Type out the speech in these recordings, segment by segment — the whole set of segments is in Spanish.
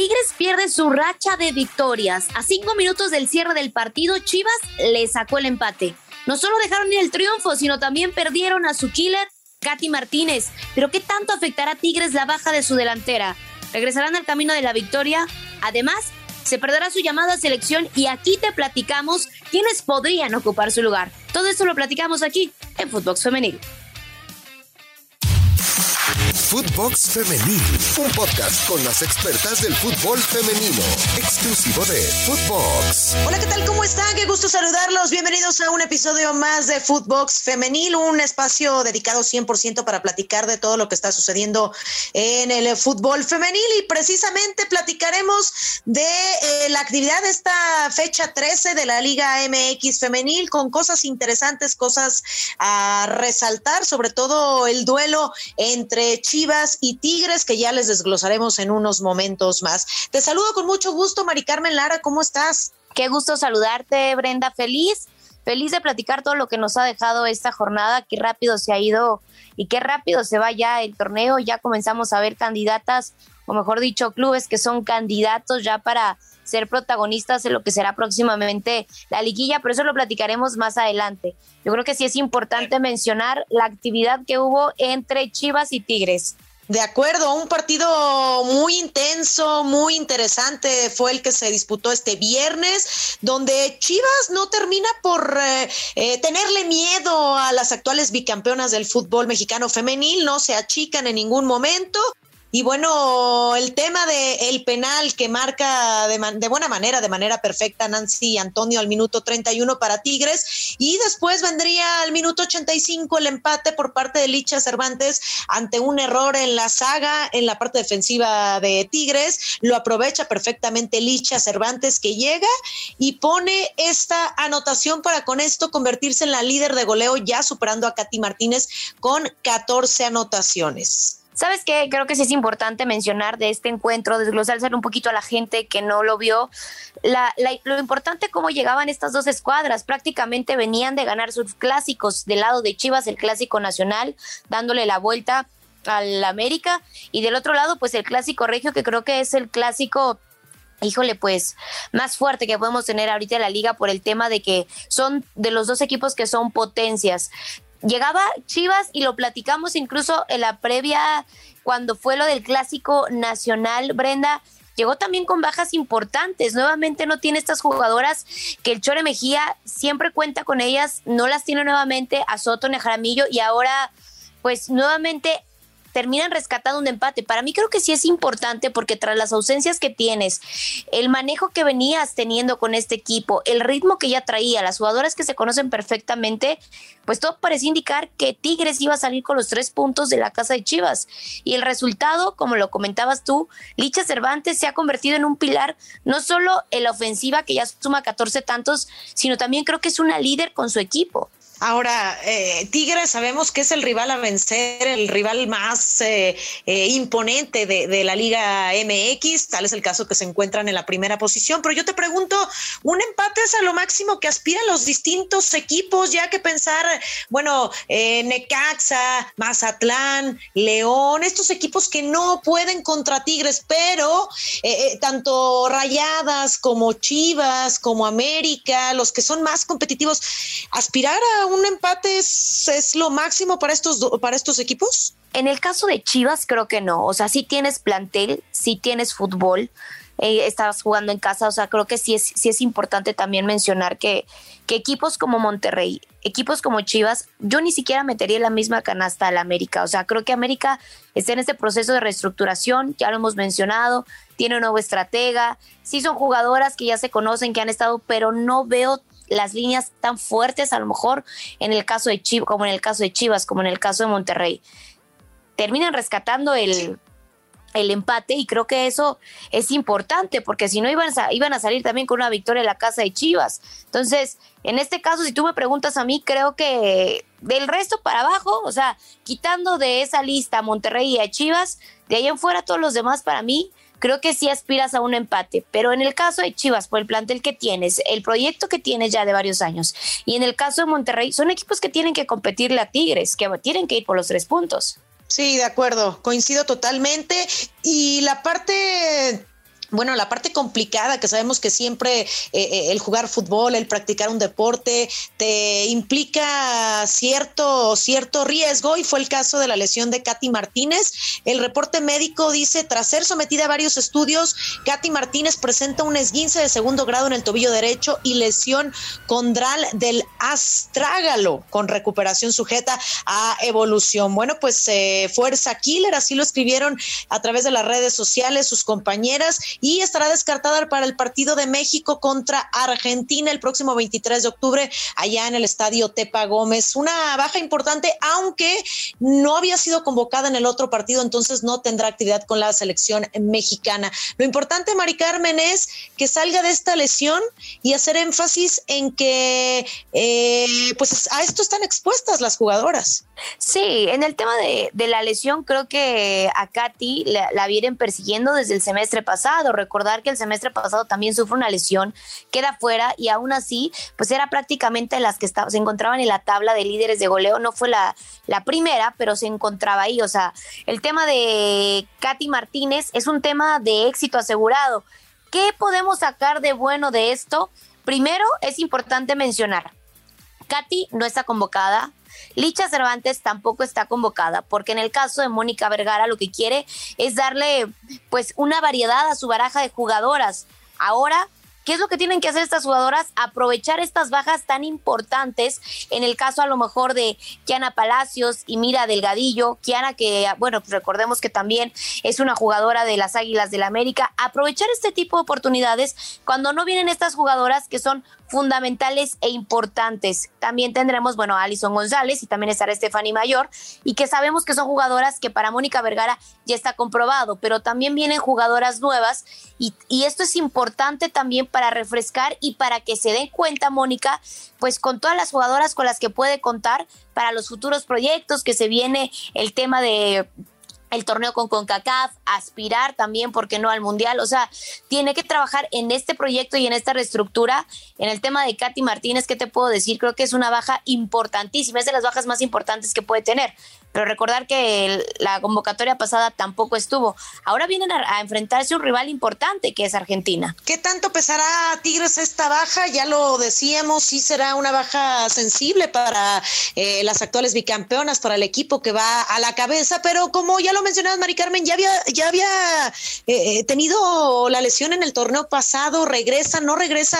Tigres pierde su racha de victorias. A cinco minutos del cierre del partido, Chivas le sacó el empate. No solo dejaron ir el triunfo, sino también perdieron a su killer, Katy Martínez. Pero ¿qué tanto afectará a Tigres la baja de su delantera? ¿Regresarán al camino de la victoria? Además, se perderá su llamada a selección y aquí te platicamos quiénes podrían ocupar su lugar. Todo esto lo platicamos aquí en Footbox Femenil. Footbox Femenil, un podcast con las expertas del fútbol femenino, exclusivo de Footbox. Hola, ¿qué tal? ¿Cómo están? Qué gusto saludarlos. Bienvenidos a un episodio más de Footbox Femenil, un espacio dedicado 100% para platicar de todo lo que está sucediendo en el fútbol femenil y precisamente platicaremos de eh, la actividad de esta fecha 13 de la Liga MX Femenil con cosas interesantes, cosas a resaltar, sobre todo el duelo entre Chile y Tigres, que ya les desglosaremos en unos momentos más. Te saludo con mucho gusto, Mari Carmen Lara, ¿cómo estás? Qué gusto saludarte, Brenda, feliz, feliz de platicar todo lo que nos ha dejado esta jornada, qué rápido se ha ido y qué rápido se va ya el torneo, ya comenzamos a ver candidatas, o mejor dicho, clubes que son candidatos ya para ser protagonistas en lo que será próximamente la liguilla, pero eso lo platicaremos más adelante. Yo creo que sí es importante mencionar la actividad que hubo entre Chivas y Tigres. De acuerdo, un partido muy intenso, muy interesante fue el que se disputó este viernes, donde Chivas no termina por eh, eh, tenerle miedo a las actuales bicampeonas del fútbol mexicano femenil, no se achican en ningún momento y bueno, el tema de el penal que marca de, de, buena manera, de manera perfecta Nancy Antonio al minuto 31 para Tigres y después vendría al minuto 85 el empate por parte de Licha Cervantes ante un error en la saga en la parte defensiva de Tigres, lo aprovecha perfectamente Licha Cervantes que llega y pone esta anotación para con esto convertirse en la líder de goleo ya superando a Katy Martínez con 14 anotaciones. ¿Sabes qué? Creo que sí es importante mencionar de este encuentro, desglosar un poquito a la gente que no lo vio, la, lo importante cómo llegaban estas dos escuadras. Prácticamente venían de ganar sus clásicos del lado de Chivas, el clásico nacional, dándole la vuelta al América, y del otro lado, pues el clásico regio, que creo que es el clásico híjole, pues más fuerte que podemos tener ahorita en la liga por el tema de que son de los dos equipos que son potencias llegaba Chivas y lo platicamos incluso en la previa cuando fue lo del clásico nacional, Brenda. Llegó también con bajas importantes. Nuevamente no tiene estas jugadoras que el Chore Mejía siempre cuenta con ellas. No las tiene nuevamente a Soto Nejaramillo y ahora, pues nuevamente terminan rescatando un empate. Para mí creo que sí es importante porque tras las ausencias que tienes, el manejo que venías teniendo con este equipo, el ritmo que ya traía, las jugadoras que se conocen perfectamente, pues todo parece indicar que Tigres iba a salir con los tres puntos de la casa de Chivas. Y el resultado, como lo comentabas tú, Licha Cervantes se ha convertido en un pilar no solo en la ofensiva que ya suma 14 tantos, sino también creo que es una líder con su equipo. Ahora, eh, Tigres sabemos que es el rival a vencer, el rival más eh, eh, imponente de, de, la Liga MX, tal es el caso que se encuentran en la primera posición, pero yo te pregunto, ¿un empate es a lo máximo que aspiran los distintos equipos, ya que pensar, bueno, Necaxa, Mazatlán, León, estos equipos que no pueden contra Tigres, pero tanto Rayadas como Chivas, como América, los que son más competitivos, aspirar a un empate es, lo máximo para estos, para estos equipos? En el caso de Chivas, creo que no. O sea, si tienes plantel, si tienes fútbol, eh, estás jugando en casa. O sea, creo que sí es, sí es importante también mencionar que, que equipos como Monterrey, equipos como Chivas, yo ni siquiera metería la misma canasta al América. O sea, creo que América está en este proceso de reestructuración, ya lo hemos mencionado, tiene un nuevo estratega, sí son jugadoras que ya se conocen, que han estado, pero no veo las líneas tan fuertes, a lo mejor en el caso de Chivas, como en el caso de Chivas, como en el caso de Monterrey. Terminan rescatando el, el empate y creo que eso es importante porque si no iban a, iban a salir también con una victoria en la casa de Chivas. Entonces, en este caso, si tú me preguntas a mí, creo que del resto para abajo, o sea, quitando de esa lista a Monterrey y a Chivas, de ahí en fuera todos los demás para mí creo que sí aspiras a un empate, pero en el caso de Chivas, por el plantel que tienes, el proyecto que tienes ya de varios años, y en el caso de Monterrey, son equipos que tienen que competirle a Tigres, que tienen que ir por los tres puntos. Sí, de acuerdo, coincido totalmente. Y la parte bueno, la parte complicada que sabemos que siempre eh, eh, el jugar fútbol, el practicar un deporte, te implica cierto, cierto riesgo y fue el caso de la lesión de Katy Martínez. El reporte médico dice, tras ser sometida a varios estudios, Katy Martínez presenta un esguince de segundo grado en el tobillo derecho y lesión condral del astrágalo con recuperación sujeta a evolución. Bueno, pues eh, fuerza killer, así lo escribieron a través de las redes sociales sus compañeras y estará descartada para el partido de México contra Argentina el próximo 23 de octubre allá en el estadio Tepa Gómez. Una baja importante, aunque no había sido convocada en el otro partido, entonces no tendrá actividad con la selección mexicana. Lo importante, Mari Carmen, es que salga de esta lesión y hacer énfasis en que eh, pues a esto están expuestas las jugadoras. Sí, en el tema de, la lesión, creo que a Katy la, la vienen persiguiendo desde el semestre pasado Recordar que el semestre pasado también sufre una lesión, queda fuera y aún así, pues era prácticamente las que se encontraban en la tabla de líderes de goleo. No fue la, la primera, pero se encontraba ahí. O sea, el tema de Katy Martínez es un tema de éxito asegurado. ¿Qué podemos sacar de bueno de esto? Primero, es importante mencionar, Katy no está convocada, Licha Cervantes tampoco está convocada, porque en el caso de Mónica Vergara lo que quiere es darle pues una variedad a su baraja de jugadoras. Ahora ¿Qué es lo que tienen que hacer estas jugadoras? Aprovechar estas bajas tan importantes, en el caso a lo mejor de Kiana Palacios y Mira Delgadillo, Kiana que, bueno, recordemos que también es una jugadora de las Águilas del la América, aprovechar este tipo de oportunidades cuando no vienen estas jugadoras que son fundamentales e importantes. También tendremos, bueno, a Alison González y también estará Stephanie Mayor, y que sabemos que son jugadoras que para Mónica Vergara ya está comprobado, pero también vienen jugadoras nuevas y, y esto es importante también para refrescar y para que se den cuenta, Mónica, pues con todas las jugadoras con las que puede contar para los futuros proyectos, que se viene el tema de el torneo con CONCACAF, aspirar también, porque no al Mundial? O sea, tiene que trabajar en este proyecto y en esta reestructura. En el tema de Katy Martínez, ¿qué te puedo decir? Creo que es una baja importantísima, es de las bajas más importantes que puede tener pero recordar que la convocatoria pasada tampoco estuvo. Ahora vienen a, enfrentarse un rival importante que es Argentina. ¿Qué tanto pesará Tigres esta baja? Ya lo decíamos, sí será una baja sensible para eh, las actuales bicampeonas, para el equipo que va a la cabeza, pero como ya lo mencionabas, Mari Carmen, ya había, ya había eh, eh, tenido la lesión en el torneo pasado, regresa, no regresa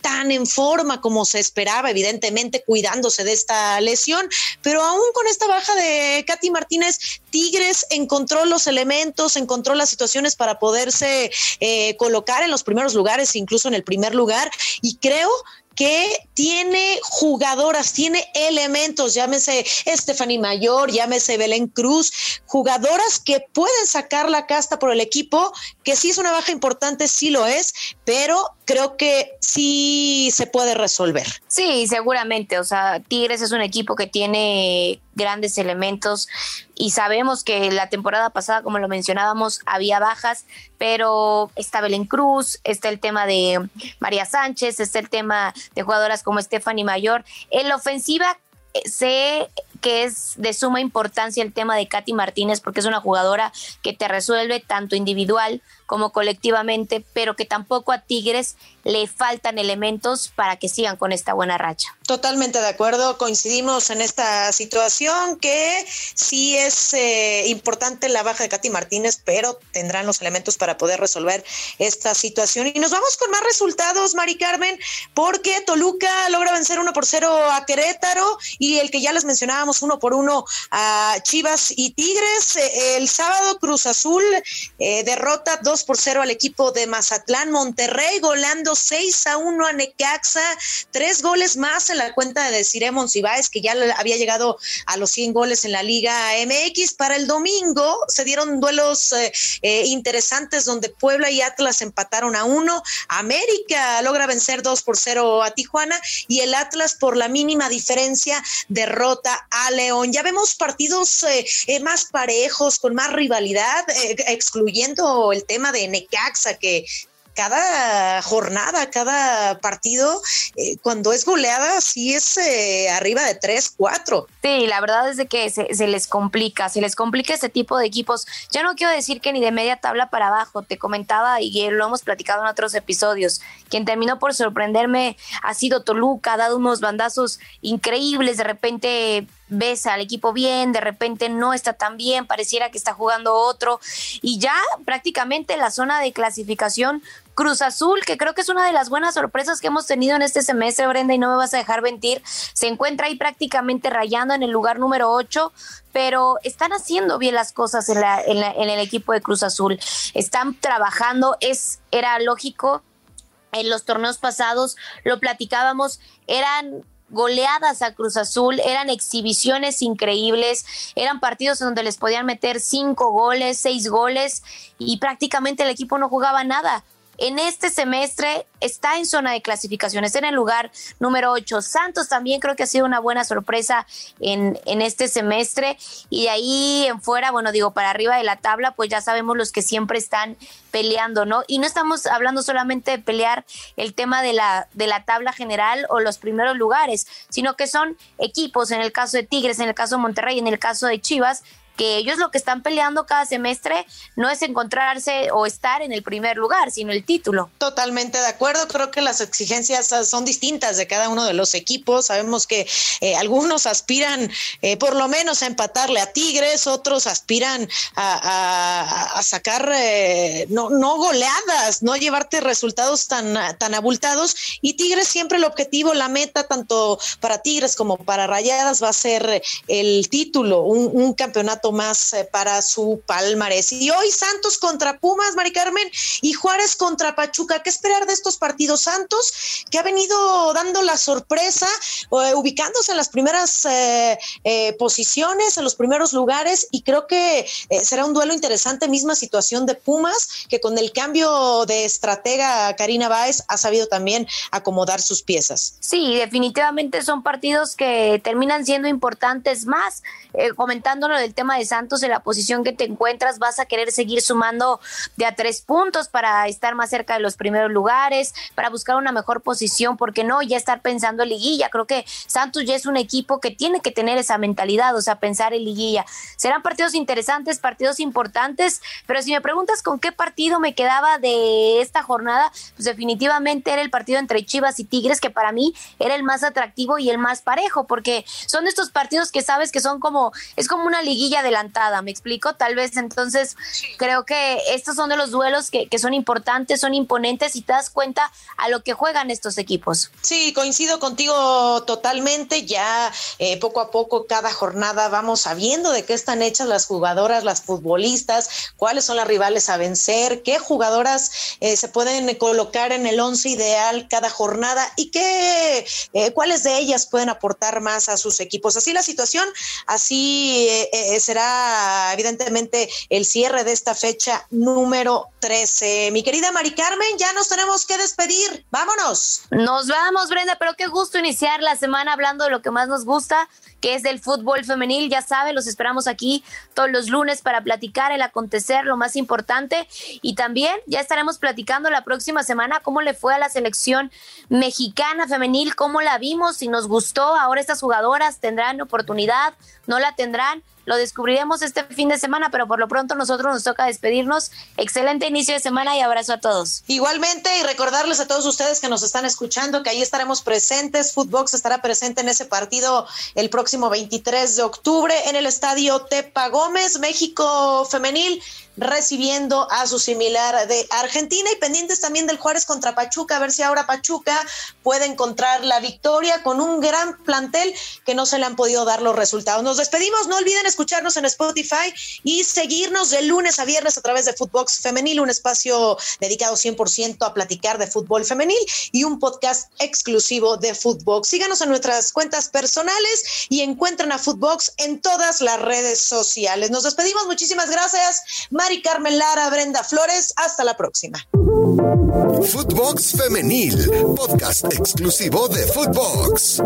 tan en forma como se esperaba, evidentemente cuidándose de esta lesión, pero aún con esta baja de Katy Martínez, Tigres encontró los elementos, encontró las situaciones para poderse eh, colocar en los primeros lugares, incluso en el primer lugar, y creo que tiene jugadoras, tiene elementos, llámese Stephanie Mayor, llámese Belén Cruz, jugadoras que pueden sacar la casta por el equipo, que sí es una baja importante, sí lo es, pero creo que sí se puede resolver. Sí, seguramente, o sea, Tigres es un equipo que tiene grandes elementos y sabemos que la temporada pasada, como lo mencionábamos, había bajas, pero está Belén Cruz, está el tema de María Sánchez, está el tema de jugadoras como Stephanie Mayor. En la ofensiva eh, sé que es de suma importancia el tema de Katy Martínez porque es una jugadora que te resuelve tanto individual como colectivamente, pero que tampoco a Tigres le faltan elementos para que sigan con esta buena racha. Totalmente de acuerdo, coincidimos en esta situación que sí es eh, importante la baja de Katy Martínez, pero tendrán los elementos para poder resolver esta situación. Y nos vamos con más resultados, Mari Carmen, porque Toluca logra vencer uno por cero a Querétaro y el que ya les mencionábamos uno por uno a Chivas y Tigres. Eh, el sábado Cruz Azul eh, derrota dos por cero al equipo de Mazatlán, Monterrey golando 6 a 1 a Necaxa, tres goles más en la cuenta de Desiree Monsiváis, que ya había llegado a los 100 goles en la Liga MX. Para el domingo se dieron duelos eh, eh, interesantes donde Puebla y Atlas empataron a uno, América logra vencer 2 por 0 a Tijuana y el Atlas por la mínima diferencia derrota a León. Ya vemos partidos eh, más parejos, con más rivalidad, excluyendo el tema de Necaxa, que cada jornada, cada partido, eh, cuando es goleada, sí es eh, arriba de 3, 4. Sí, la verdad es de que se, se, les complica, se les complica este tipo de equipos. Ya no quiero decir que ni de media tabla para abajo, te comentaba y lo hemos platicado en otros episodios. Quien terminó por sorprenderme ha sido Toluca, ha dado unos bandazos increíbles, de repente ves al equipo bien, de repente no está tan bien, pareciera que está jugando otro y ya prácticamente la zona de clasificación Cruz Azul, que creo que es una de las buenas sorpresas que hemos tenido en este semestre, Brenda, y no me vas a dejar mentir, se encuentra ahí prácticamente rayando en el lugar número 8, pero están haciendo bien las cosas en, en el equipo de Cruz Azul, están trabajando, es, era lógico, en los torneos pasados lo platicábamos, eran goleadas a Cruz Azul, eran exhibiciones increíbles, eran partidos donde les podían meter cinco goles, seis goles y prácticamente el equipo no jugaba nada. En este semestre está en zona de clasificación, está en el lugar número 8. Santos también creo que ha sido una buena sorpresa en, en este semestre. Y de ahí en fuera, bueno, digo, para arriba de la tabla, pues ya sabemos los que siempre están peleando, ¿no? Y no estamos hablando solamente de pelear el tema de la, de la tabla general o los primeros lugares, sino que son equipos, en el caso de Tigres, en el caso de Monterrey, en el caso de Chivas, que ellos lo que están peleando cada semestre no es encontrarse o estar en el primer lugar, sino el título. Totalmente de acuerdo, creo que las exigencias son distintas de cada uno de los equipos. Sabemos que eh, algunos aspiran eh, por lo menos a empatarle a Tigres, otros aspiran a, sacar eh, no, no goleadas, no llevarte resultados tan, tan abultados. Y Tigres siempre el objetivo, la meta, tanto para Tigres como para Rayadas, va a ser el título, un campeonato más eh, para su palmarés. Y hoy Santos contra Pumas, Mari Carmen, y Juárez contra Pachuca. ¿Qué esperar de estos partidos? Santos, que ha venido dando la sorpresa, eh, ubicándose en las primeras eh, posiciones, en los primeros lugares, y creo que será un duelo interesante, misma situación de Pumas, que con el cambio de estratega Karina Báez ha sabido también acomodar sus piezas. Sí, definitivamente son partidos que terminan siendo importantes más, comentándolo del tema de Santos, en la posición que te encuentras, vas a querer seguir sumando de a tres puntos para estar más cerca de los primeros lugares, para buscar una mejor posición, porque no ya estar pensando en liguilla. Creo que Santos ya es un equipo que tiene que tener esa mentalidad, o sea, pensar en liguilla. Serán partidos interesantes, partidos importantes, pero si me preguntas con qué partido me quedaba de esta jornada, pues definitivamente era el partido entre Chivas y Tigres, que para mí era el más atractivo y el más parejo, porque son estos partidos que sabes que son como, es como una liguilla adelantada, ¿me explico? Tal vez entonces creo que estos son de los duelos que, que, son importantes, son imponentes y te das cuenta a lo que juegan estos equipos. Sí, coincido contigo totalmente. Ya eh, poco a poco, cada jornada vamos sabiendo de qué están hechas las jugadoras, las futbolistas, cuáles son las rivales a vencer, qué jugadoras eh, se pueden colocar en el once ideal cada jornada y qué, eh, cuáles de ellas pueden aportar más a sus equipos. Así la situación, así será evidentemente el cierre de esta fecha número 13. Mi querida Mari Carmen, ya nos tenemos que despedir. Vámonos. Nos vamos, Brenda, pero qué gusto iniciar la semana hablando de lo que más nos gusta, que es el fútbol femenil. Ya sabe, los esperamos aquí todos los lunes para platicar el acontecer, lo más importante. Y también ya estaremos platicando la próxima semana cómo le fue a la selección mexicana femenil, cómo la vimos, si nos gustó. Ahora estas jugadoras tendrán oportunidad, no la tendrán lo descubriremos este fin de semana, pero por lo pronto nosotros nos toca despedirnos. Excelente inicio de semana y abrazo a todos. Igualmente, y recordarles a todos ustedes que nos están escuchando que ahí estaremos presentes. Footbox estará presente en ese partido el próximo 23 de octubre en el estadio Tepa Gómez, México Femenil recibiendo a su similar de Argentina y pendientes también del Juárez contra Pachuca, a ver si ahora Pachuca puede encontrar la victoria con un gran plantel que no se le han podido dar los resultados. Nos despedimos, no olviden escucharnos en Spotify y seguirnos de lunes a viernes a través de Footbox Femenil, un espacio dedicado 100% a platicar de fútbol femenil y un podcast exclusivo de Footbox. Síganos en nuestras cuentas personales y encuentren a Footbox en todas las redes sociales. Nos despedimos, muchísimas gracias. Mari Carmen Lara, Brenda Flores. Hasta la próxima. Footbox Femenil, podcast exclusivo de Footbox.